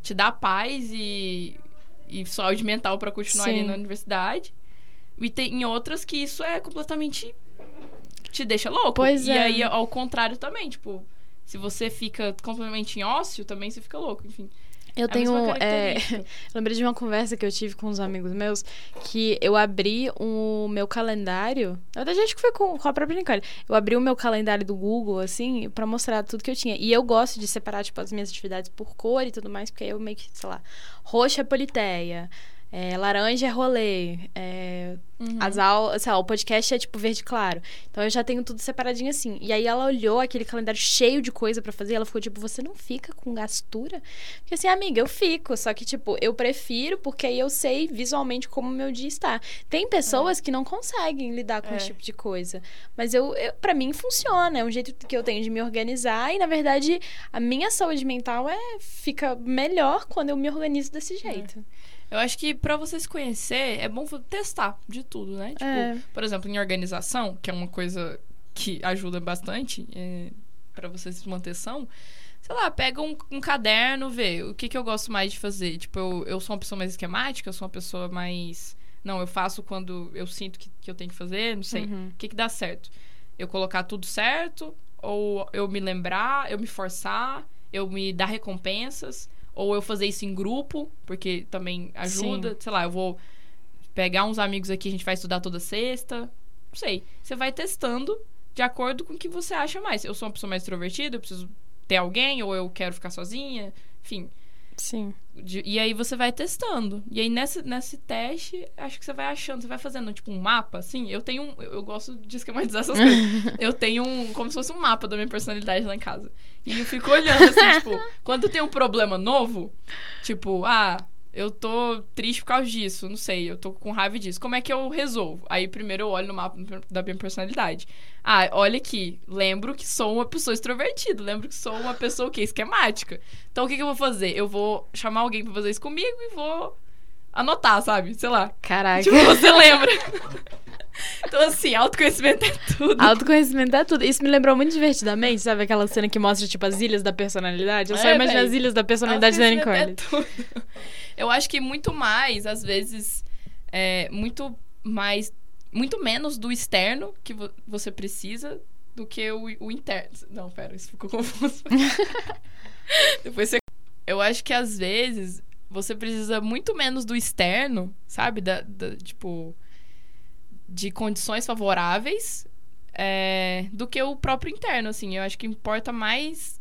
te dá paz e, e saúde mental pra continuar ali
Sim.
na universidade. E tem em outras que isso é completamente. te deixa louco.
Pois
e
é.
aí, ao contrário também, tipo. Se você fica completamente em ócio, também você fica louco, enfim.
Eu
É
tenho. é, lembrei de uma conversa que eu tive com uns amigos meus que eu abri o meu calendário. Na verdade, acho que foi com, com a própria Nicole. Eu abri o meu calendário do Google, assim, pra mostrar tudo que eu tinha. E eu gosto de separar, tipo, as minhas atividades por cor e tudo mais, porque aí eu meio que, sei lá, roxo é politeia. É, laranja é rolê. é,
Uhum.
as aulas, sei lá, o podcast é tipo verde claro. Então eu já tenho tudo separadinho assim. E aí ela olhou aquele calendário cheio de coisa pra fazer, e ela ficou tipo, você não fica com gastura? Porque assim, amiga, eu fico, só que tipo, eu prefiro porque aí eu sei visualmente como o meu dia está. Tem pessoas que não conseguem lidar com
É.
esse tipo de coisa, mas eu, eu para mim funciona, é um jeito que eu tenho de me organizar e na verdade a minha saúde mental é fica melhor quando eu me organizo desse jeito.
Eu acho que pra você se conhecer, é bom testar de tudo, né? Tipo,
É.
por exemplo, em organização, que é uma coisa que ajuda bastante é, para você se manter são, sei lá, pega um, um caderno, vê o que, que eu gosto mais de fazer. Tipo, eu, eu sou uma pessoa mais esquemática, eu sou uma pessoa mais. Não, eu faço quando eu sinto que, que eu tenho que fazer, não sei.
Uhum.
O que, que dá certo? Eu colocar tudo certo, ou eu me lembrar, eu me forçar, eu me dar recompensas, ou eu fazer isso em grupo, porque também ajuda. Sei lá, eu vou pegar uns amigos aqui, a gente vai estudar toda sexta. Não sei. Você vai testando de acordo com o que você acha mais. Eu sou uma pessoa mais extrovertida, eu preciso ter alguém, ou eu quero ficar sozinha. Enfim.
Sim.
De- e aí você vai testando. E aí nesse, nesse teste, acho que você vai achando, você vai fazendo tipo um mapa, assim. Eu tenho um. Eu, eu gosto de esquematizar essas coisas. eu tenho um. Como se fosse um mapa da minha personalidade lá em casa. E eu fico olhando, assim, tipo, quando tem um problema novo, tipo, ah, eu tô triste por causa disso, não sei, eu tô com raiva disso. Como é que eu resolvo? Aí primeiro eu olho no mapa da minha personalidade. Ah, olha aqui, lembro que sou uma pessoa extrovertida, lembro que sou uma pessoa o quê? Esquemática. Então o que, que eu vou fazer? Eu vou chamar alguém pra fazer isso comigo e vou anotar, sabe? Sei lá.
Caraca.
Tipo, você lembra. Então, assim, autoconhecimento é tudo.
Autoconhecimento é tudo. Isso me lembrou muito divertidamente, sabe? Aquela cena que mostra, tipo, as ilhas da personalidade. Eu só
É,
imagino
véi.
as ilhas da personalidade da Corley.
é tudo. Eu acho que muito mais, às vezes, é muito mais. Muito menos do externo que vo- você precisa do que o, o interno. Não, pera, isso ficou confuso. Depois você. Eu acho que às vezes você precisa muito menos do externo, sabe? Da, da- tipo. De condições favoráveis é, do que o próprio interno, assim. Eu acho que importa mais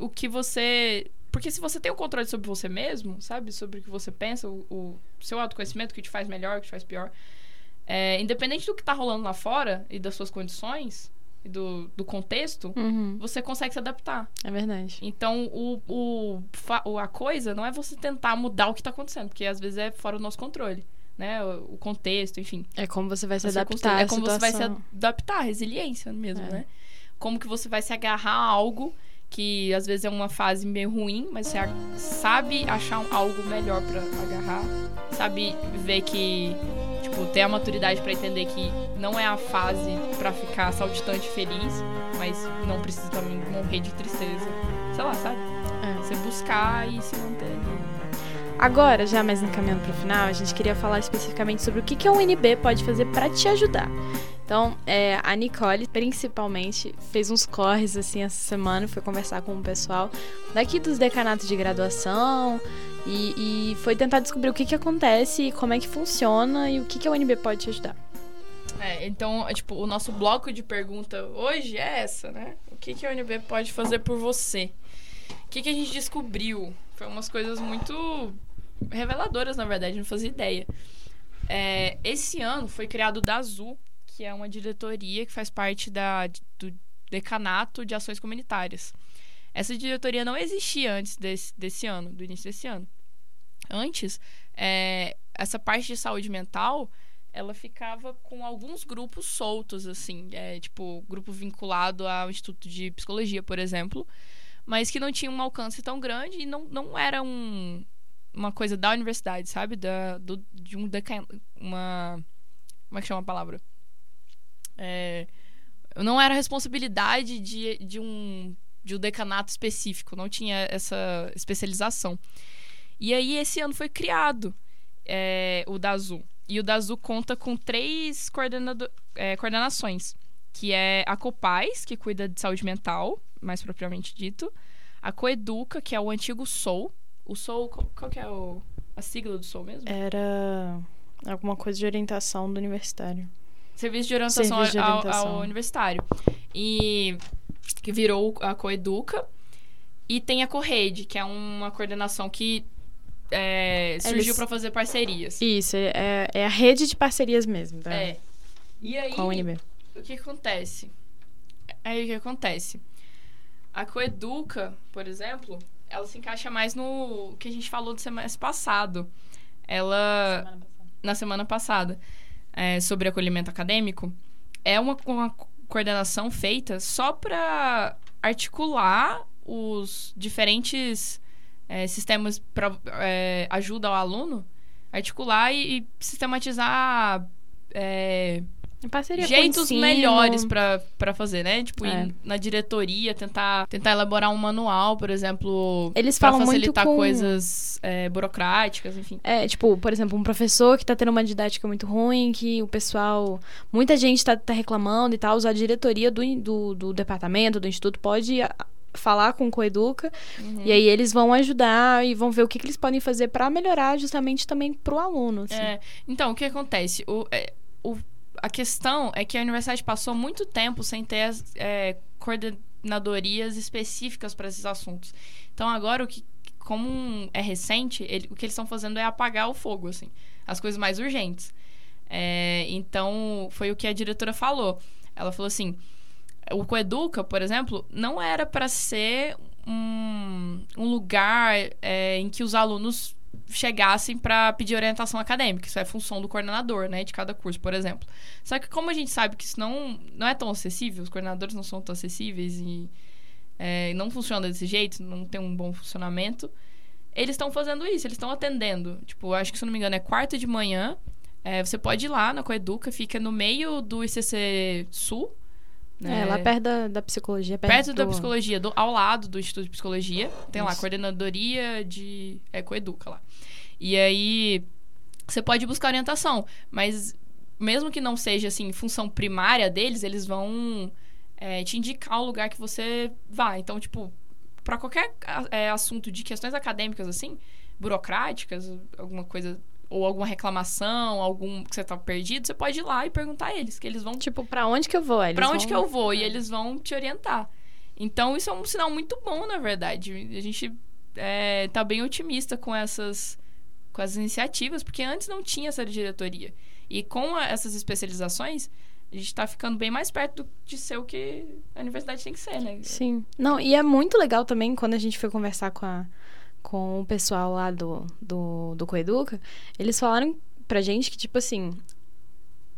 o que você. Porque se você tem o controle sobre você mesmo, sabe? Sobre o que você pensa, o, o seu autoconhecimento, o que te faz melhor, o que te faz pior. é, independente do que tá rolando lá fora e das suas condições e do, do contexto,
Uhum,
você consegue se adaptar.
é verdade.
Então, o, o, a coisa não é você tentar mudar o que tá acontecendo, porque às vezes é fora do nosso controle, né? O, contexto, enfim.
É como você vai se adaptar
É como você vai se adaptar, resiliência mesmo,
É.
né? Como que você vai se agarrar a algo que às vezes é uma fase meio ruim, mas você sabe achar algo melhor pra agarrar, sabe ver que, tipo, ter a maturidade pra entender que não é a fase pra ficar saltitante e feliz, mas não precisa também morrer de tristeza. Sei lá, sabe?
É.
Você buscar e se manter.
Agora, já mais encaminhando pro final, a gente queria falar especificamente sobre o que, que a UNB pode fazer para te ajudar. Então, é, a Nicole, principalmente, fez uns corres assim essa semana, foi conversar com o pessoal daqui dos decanatos de graduação e, e foi tentar descobrir o que, que acontece, como é que funciona e o que, que a UNB pode te ajudar.
É, então, é, tipo, o nosso bloco de pergunta hoje é essa, né? O que, que a UNB pode fazer por você? Que, que a gente descobriu? Foi umas coisas muito reveladoras, na verdade, não fazia ideia. É, esse ano foi criado o DAZU, que é uma diretoria que faz parte da, do decanato de ações comunitárias. Essa diretoria não existia antes desse, desse ano, do início desse ano. Antes, é, essa parte de saúde mental ela ficava com alguns grupos soltos, assim, é, tipo, grupo vinculado ao Instituto de Psicologia, por exemplo, mas que não tinha um alcance tão grande e não, não era um, uma coisa da universidade, sabe? Da, do, de um deca, uma. Como é que chama a palavra? É, não era responsabilidade de, de, um, de um decanato específico, não tinha essa especialização. E aí, esse ano foi criado é, o DAZU. E o DAZU conta com três coordenado- é, coordenações, que é a COPAIS, que cuida de saúde mental, mais propriamente dito, a Coeduca, que é o antigo SOU. O SOU, qual, qual que é o, a sigla do SOU mesmo?
Era alguma coisa de orientação do universitário.
Serviço de orientação,
Serviço de
ao-
orientação.
Ao, universitário. E que virou a Coeduca. E tem a Correde, que é uma coordenação que é, surgiu
Eles-
para fazer parcerias.
Isso, é, é a rede de parcerias mesmo, tá?
É. E aí,
Com a UNB.
o que acontece? Aí o que acontece? A Coeduca, por exemplo, ela se encaixa mais no que a gente falou do semana passado. Ela, na semana passada, é, sobre acolhimento acadêmico, é uma, uma coordenação feita só para articular os diferentes é, sistemas para ajuda ao aluno, articular e, e sistematizar é,
Em parceria com o
jeitos
ensino.
melhores pra fazer, né? Tipo,
É.
ir na diretoria, tentar, tentar elaborar um manual, por exemplo,
Eles
pra
falam muito
facilitar
com...
coisas é, burocráticas, enfim.
É, tipo, por exemplo, um professor que tá tendo uma didática muito ruim, que o pessoal. Muita gente tá, tá reclamando e tal. A diretoria do, do, do departamento, do instituto, pode a- falar com o Coeduca.
Uhum.
E aí eles vão ajudar e vão ver o que, que eles podem fazer pra melhorar justamente também pro aluno. Assim.
É, então, o que acontece? O, é, o- a questão é que a universidade passou muito tempo sem ter as é, coordenadorias específicas para esses assuntos. Então, agora, o que, como é recente, ele- o que eles estão fazendo é apagar o fogo, assim, as coisas mais urgentes. É, então, foi o que a diretora falou. Ela falou assim: o Coeduca, por exemplo, não era para ser um, um lugar é, em que os alunos chegassem para pedir orientação acadêmica. Isso é função do coordenador, né, de cada curso, por exemplo. Só que como a gente sabe que isso não, não é tão acessível, os coordenadores não são tão acessíveis e é, não funciona desse jeito, não tem um bom funcionamento, eles estão fazendo isso, eles estão atendendo. Tipo, acho que se não me engano é quarta de manhã É, você pode ir lá na Coeduca, fica no meio do ICC Sul. Né?
É, lá perto da, da psicologia.
Perto,
Perto,
da
do-
psicologia, do- ao lado do Instituto de Psicologia. Tem lá,
Isso.
coordenadoria de. É, Coeduca lá. E aí, você pode buscar orientação, mas mesmo que não seja, assim, função primária deles, eles vão é, te indicar o lugar que você vai. Então, tipo, para qualquer é, assunto de questões acadêmicas, assim, burocráticas, alguma coisa. Ou alguma reclamação, algum que você tá perdido, você pode ir lá e perguntar a eles, que eles vão
Tipo, pra onde que eu vou? Eles
Pra onde
vão-
que eu vou? E eles vão te orientar. Então, isso é um sinal muito bom, na verdade. A gente é, tá bem otimista com essas, com essas iniciativas, porque antes não tinha essa diretoria. E com a- essas especializações, a gente tá ficando bem mais perto de ser o que a universidade tem que ser, né?
Sim. Não, e é muito legal também quando a gente foi conversar com, a, com o pessoal lá do, do, do Coeduca, eles falaram pra gente que, tipo assim,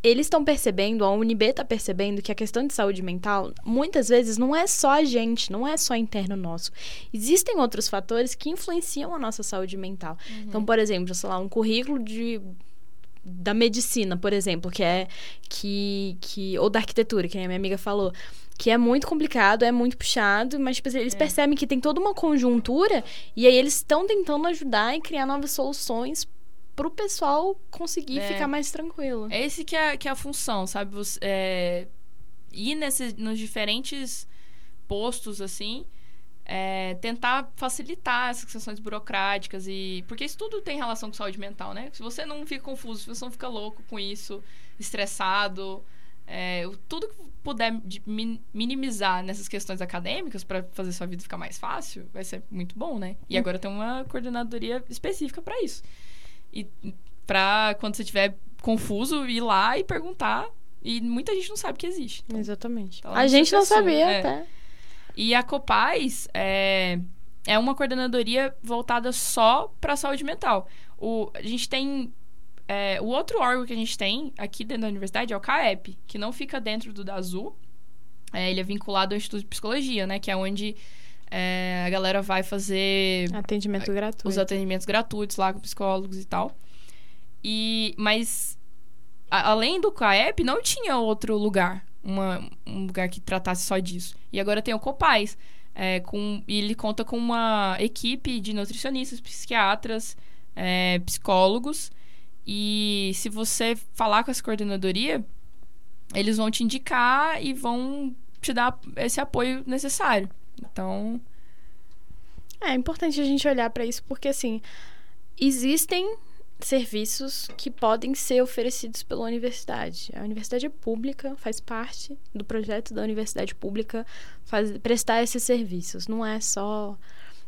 eles estão percebendo, a UNB tá percebendo que a questão de saúde mental, muitas vezes, não é só a gente, não é só interno nosso. Existem outros fatores que influenciam a nossa saúde mental. Então, por exemplo, sei lá, um currículo de da medicina, por exemplo, que é que, que ou da arquitetura, que a minha amiga falou, que é muito complicado, é muito puxado, mas tipo, eles
É.
percebem que tem toda uma conjuntura e aí eles estão tentando ajudar e criar novas soluções pro pessoal conseguir
É.
ficar mais tranquilo.
É esse que é, que é a função, sabe? Você, é, ir nesses, nos diferentes postos, assim, é, tentar facilitar essas questões burocráticas e... Porque isso tudo tem relação com saúde mental, né? Se você não fica confuso, se você não fica louco com isso, estressado... é, tudo que puder de- min- minimizar nessas questões acadêmicas para fazer sua vida ficar mais fácil, vai ser muito bom, né? E agora tem uma coordenadoria específica para isso. E pra quando você estiver confuso, ir lá e perguntar. E muita gente não sabe que existe. Então,
Exatamente.
Então,
a
não
gente não sabia
é.
até.
E a Copaz é, é uma coordenadoria voltada só para saúde mental. O, a gente tem. É, o outro órgão que a gente tem aqui dentro da universidade é o CAEP, que não fica dentro do da Azul. É, ele é vinculado ao Instituto de Psicologia, né? Que é onde é, a galera vai fazer
Atendimento gratuito.
os atendimentos gratuitos lá com psicólogos e tal. E mas a- além do CAEP não tinha outro lugar, uma, um lugar que tratasse só disso. E agora tem o Copaz, é, com e ele conta com uma equipe de nutricionistas, psiquiatras, é, psicólogos. E se você falar com essa coordenadoria, eles vão te indicar e vão te dar esse apoio necessário. Então,
É importante a gente olhar para isso porque assim existem serviços que podem ser oferecidos pela universidade. A universidade é pública, faz parte do projeto da universidade pública faz- prestar esses serviços. Não é só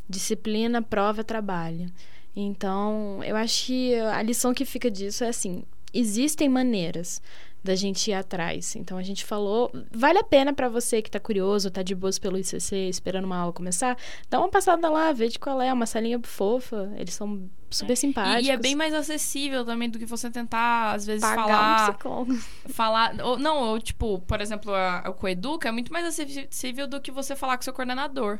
disciplina, prova, trabalho. Então, eu acho que a lição que fica disso é assim: existem maneiras da gente ir atrás. Então a gente falou, vale a pena para você que tá curioso, tá de boas pelo ICC, esperando uma aula começar, dá uma passada lá, vê de qual é, uma salinha fofa, eles são super simpáticos.
E, e é bem mais acessível também do que você tentar, às vezes,
pagar um
falar.
psicólogo.
falar ou, não, ou, tipo, por exemplo, a, a Coeduca é muito mais acessível do que você falar com seu coordenador.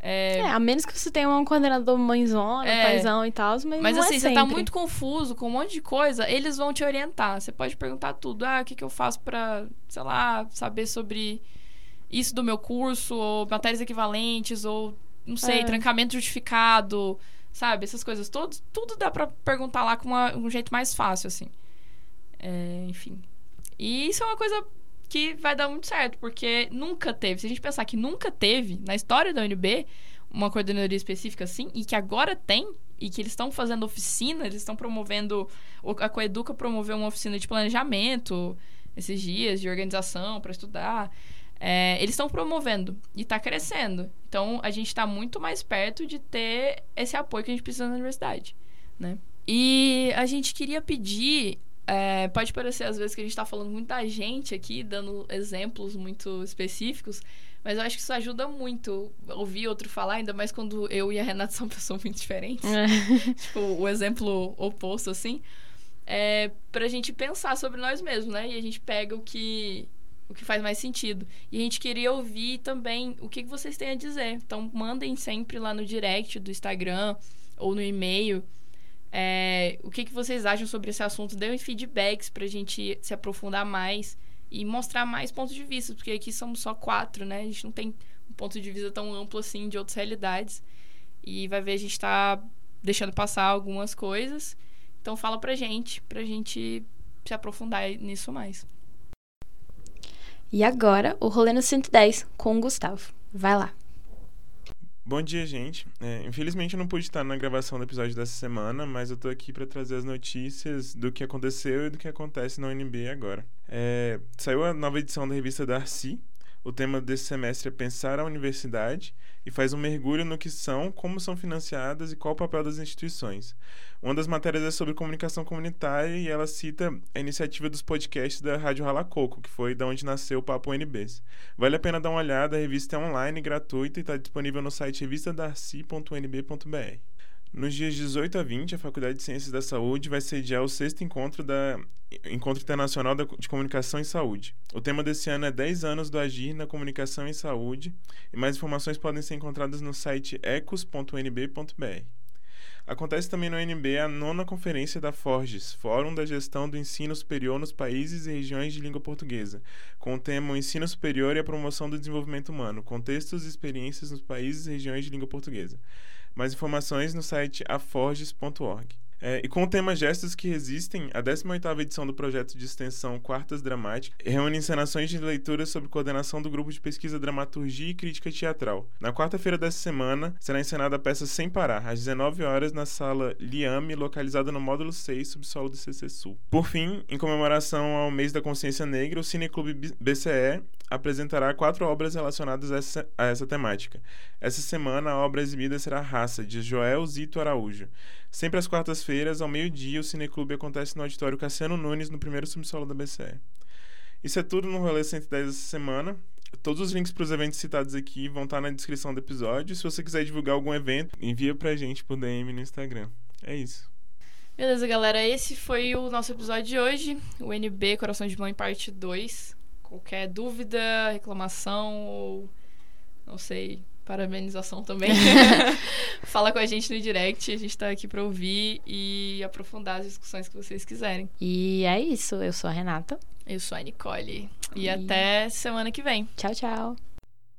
É,
É, a menos que você tenha um coordenador mãezona,
É.
paizão e tal, mas,
mas
não
assim,
é
você tá muito confuso com um monte de coisa, eles vão te orientar. Você pode perguntar tudo. Ah, o que, que eu faço pra, sei lá, saber sobre isso do meu curso, ou matérias equivalentes, ou, não sei,
É.
trancamento justificado, sabe? Essas coisas todas. Tudo dá pra perguntar lá com uma- um jeito mais fácil, assim. É, enfim. E isso é uma coisa que vai dar muito certo, porque nunca teve. Se a gente pensar que nunca teve na história da UNB uma coordenadoria específica assim, e que agora tem, e que eles estão fazendo oficina, eles estão promovendo. A Coeduca promoveu uma oficina de planejamento esses dias, de organização para estudar. É, eles estão promovendo e está crescendo. Então a gente está muito mais perto de ter esse apoio que a gente precisa na universidade, né? E a gente queria pedir é, pode parecer às vezes que a gente tá falando muito da gente aqui, dando exemplos muito específicos, mas eu acho que isso ajuda muito ouvir outro falar, ainda mais quando eu e a Renata são pessoas muito diferentes.
É.
tipo, o exemplo oposto, assim. É pra gente pensar sobre nós mesmos, né? E a gente pega o que, o que faz mais sentido. E a gente queria ouvir também o que que vocês têm a dizer. Então, mandem sempre lá no direct do Instagram ou no e-mail É, o que, que vocês acham sobre esse assunto? Deem feedbacks pra gente se aprofundar mais e mostrar mais pontos de vista, porque aqui somos só quatro, né? A gente não tem um ponto de vista tão amplo assim de outras realidades. E vai ver, a gente tá deixando passar algumas coisas. Então fala pra gente, pra gente se aprofundar nisso mais.
E agora, o rolê no 110 com o Gustavo. Vai lá.
Bom dia, gente. É, infelizmente eu não pude estar na gravação do episódio dessa semana, mas eu tô aqui para trazer as notícias do que aconteceu e do que acontece na UNB agora. É, saiu a nova edição da revista Darcy, o tema desse semestre é pensar a universidade e faz um mergulho no que são, como são financiadas e qual o papel das instituições. Uma das matérias é sobre comunicação comunitária e ela cita a iniciativa dos podcasts da Rádio Ralacoco, que foi da onde nasceu o Papo UNBs. Vale a pena dar uma olhada, a revista é online, gratuita e está disponível no site revistadarcy.unb.br. Nos dias 18 a 20, a Faculdade de Ciências da Saúde vai sediar o sexto encontro da Encontro Internacional de Comunicação em Saúde. O tema desse ano é 10 anos do Agir na Comunicação em Saúde e mais informações podem ser encontradas no site ecos.nb.br. Acontece também no UNB a nona conferência da Forges, Fórum da Gestão do Ensino Superior nos Países e Regiões de Língua Portuguesa, com o tema o Ensino Superior e a Promoção do Desenvolvimento Humano, Contextos e Experiências nos Países e Regiões de Língua Portuguesa. Mais informações no site aforges.org. É, e com o tema Gestos que Resistem, a 18ª edição do projeto de extensão Quartas Dramáticas reúne encenações de leituras sob coordenação do grupo de pesquisa Dramaturgia e Crítica Teatral. Na quarta-feira dessa semana, será encenada a peça Sem Parar, às 19 horas na sala Liame, localizada no módulo 6, subsolo do CC Sul. Por fim, em comemoração ao mês da consciência negra, o Cineclube BCE apresentará quatro obras relacionadas a essa, a essa temática. Essa semana, a obra exibida será Raça, de Joel Zito Araújo. Sempre às quartas-feiras, ao meio-dia, o Cineclube acontece no auditório Cassiano Nunes, no primeiro subsolo da BCE. Isso é tudo no Rolê 110 dessa semana. Todos os links para os eventos citados aqui vão estar na descrição do episódio. Se você quiser divulgar algum evento, envia pra gente por DM no Instagram. É isso.
Beleza, galera. Esse foi o nosso episódio de hoje. O NB Coração de Mãe, parte 2. Qualquer dúvida, reclamação ou não sei, parabenização também. Fala com a gente no direct, a gente tá aqui para ouvir e aprofundar as discussões que vocês quiserem.
E é isso, eu sou a Renata.
Eu sou a Nicole. E, e... até semana que vem.
Tchau, tchau.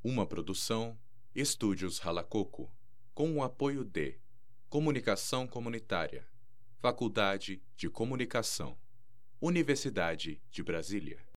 Uma produção Estúdios Ralacoco, com o apoio de Comunicação Comunitária, Faculdade de Comunicação, Universidade de Brasília.